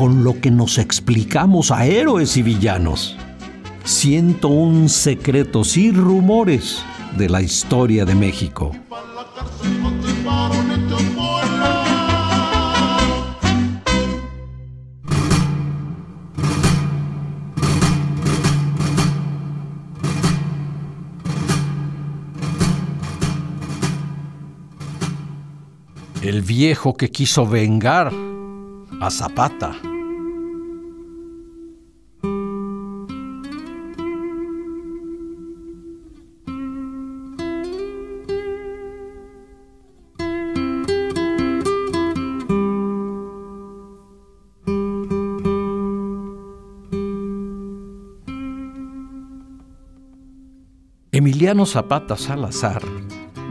con lo que nos explicamos a héroes y villanos. 101 secretos y rumores de la historia de México. El viejo que quiso vengar a Zapata. Emiliano Zapata Salazar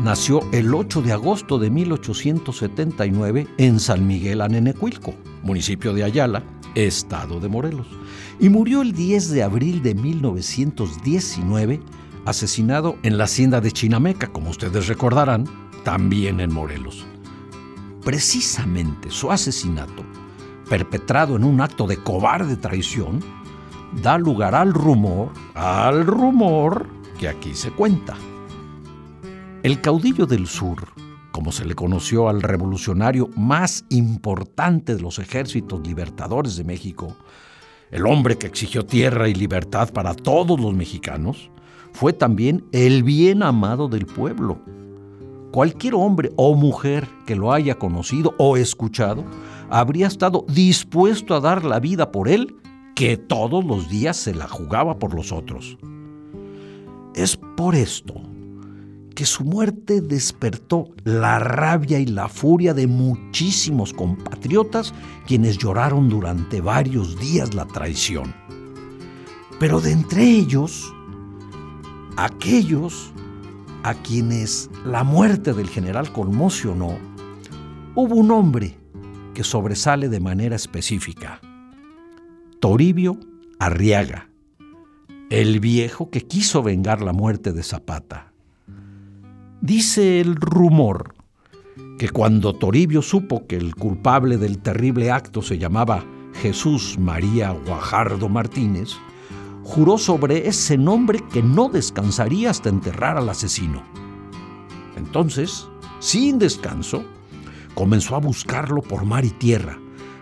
nació el 8 de agosto de 1879 en San Miguel Anenecuilco, municipio de Ayala, estado de Morelos, y murió el 10 de abril de 1919 asesinado en la hacienda de Chinameca, como ustedes recordarán, también en Morelos. Precisamente su asesinato, perpetrado en un acto de cobarde traición, da lugar al rumor, al rumor que aquí se cuenta. El caudillo del sur, como se le conoció al revolucionario más importante de los ejércitos libertadores de México, el hombre que exigió tierra y libertad para todos los mexicanos, fue también el bien amado del pueblo. Cualquier hombre o mujer que lo haya conocido o escuchado habría estado dispuesto a dar la vida por él, que todos los días se la jugaba por los otros. Es por esto que su muerte despertó la rabia y la furia de muchísimos compatriotas quienes lloraron durante varios días la traición. Pero de entre ellos, aquellos a quienes la muerte del general conmocionó, hubo un hombre que sobresale de manera específica. Toribio Arriaga, el viejo que quiso vengar la muerte de Zapata. Dice el rumor que cuando Toribio supo que el culpable del terrible acto se llamaba Jesús María Guajardo Martínez, juró sobre ese nombre que no descansaría hasta enterrar al asesino. Entonces, sin descanso, comenzó a buscarlo por mar y tierra,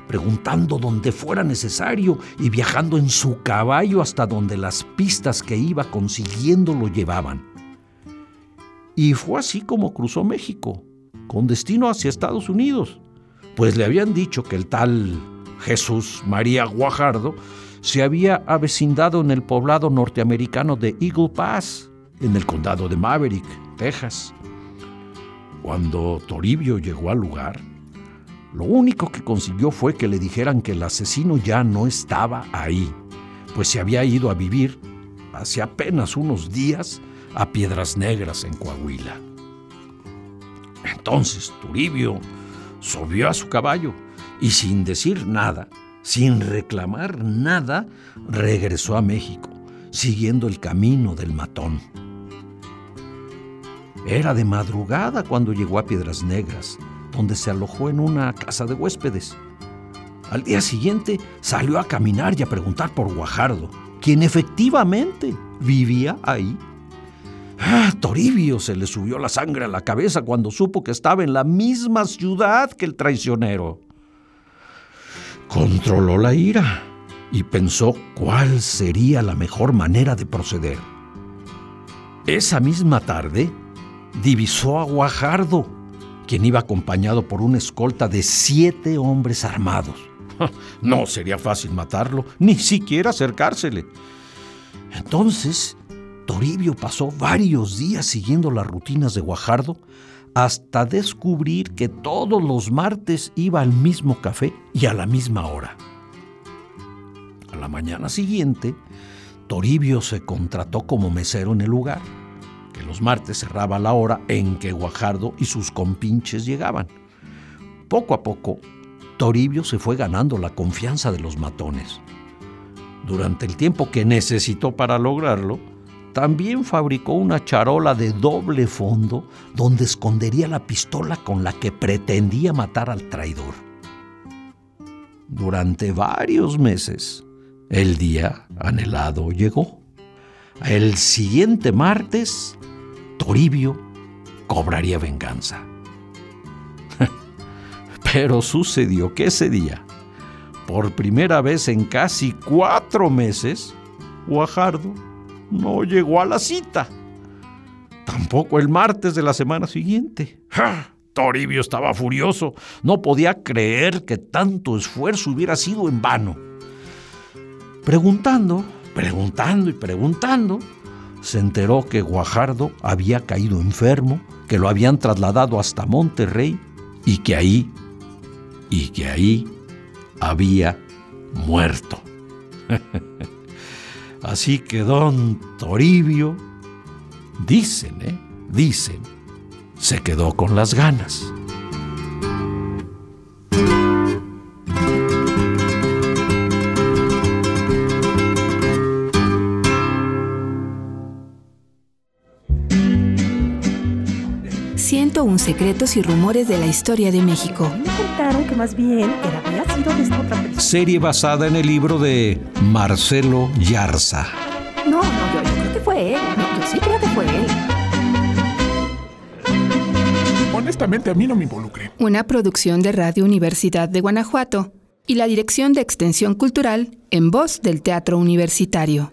preguntando donde fuera necesario y viajando en su caballo hasta donde las pistas que iba consiguiendo lo llevaban. Y fue así como cruzó México, con destino hacia Estados Unidos, pues le habían dicho que el tal Jesús María Guajardo se había avecindado en el poblado norteamericano de Eagle Pass, en el condado de Maverick, Texas. Cuando Toribio llegó al lugar, lo único que consiguió fue que le dijeran que el asesino ya no estaba ahí, pues se había ido a vivir hace apenas unos días a Piedras Negras en Coahuila. Entonces Toribio subió a su caballo y sin decir nada, sin reclamar nada, regresó a México, siguiendo el camino del matón. Era de madrugada cuando llegó a Piedras Negras, donde se alojó en una casa de huéspedes. Al día siguiente salió a caminar y a preguntar por Guajardo, quien efectivamente vivía ahí. Ah, Toribio se le subió la sangre a la cabeza cuando supo que estaba en la misma ciudad que el traicionero. Controló la ira y pensó cuál sería la mejor manera de proceder. Esa misma tarde divisó a Guajardo, quien iba acompañado por una escolta de siete hombres armados. No sería fácil matarlo, ni siquiera acercársele. Entonces, Toribio pasó varios días siguiendo las rutinas de Guajardo hasta descubrir que todos los martes iba al mismo café y a la misma hora. la mañana siguiente, Toribio se contrató como mesero en el lugar, los martes cerraba la hora en que Guajardo y sus compinches llegaban. Poco a poco, Toribio se fue ganando la confianza de los matones. Durante el tiempo que necesitó para lograrlo, también fabricó una charola de doble fondo donde escondería la pistola con la que pretendía matar al traidor. Durante varios meses, el día anhelado llegó. El siguiente martes, Toribio cobraría venganza. Pero sucedió que ese día, por primera vez en casi cuatro meses, Guajardo no llegó a la cita. Tampoco el martes de la semana siguiente. Toribio estaba furioso. No podía creer que tanto esfuerzo hubiera sido en vano. Preguntando, preguntando y preguntando, se enteró que Guajardo había caído enfermo, que lo habían trasladado hasta Monterrey y que ahí, y que ahí había muerto. Así que don Toribio, dicen, ¿eh? Dicen, se quedó con las ganas. Un secretos y rumores de la historia de México. Me contaron que más bien era había sido de esta otra persona. Serie basada en el libro de Marcelo Yarza. No, no, yo, yo creo que fue él. No, yo sí creo que fue él. Honestamente, a mí no me involucré. Una producción de Radio Universidad de Guanajuato y la Dirección de Extensión Cultural en voz del Teatro Universitario.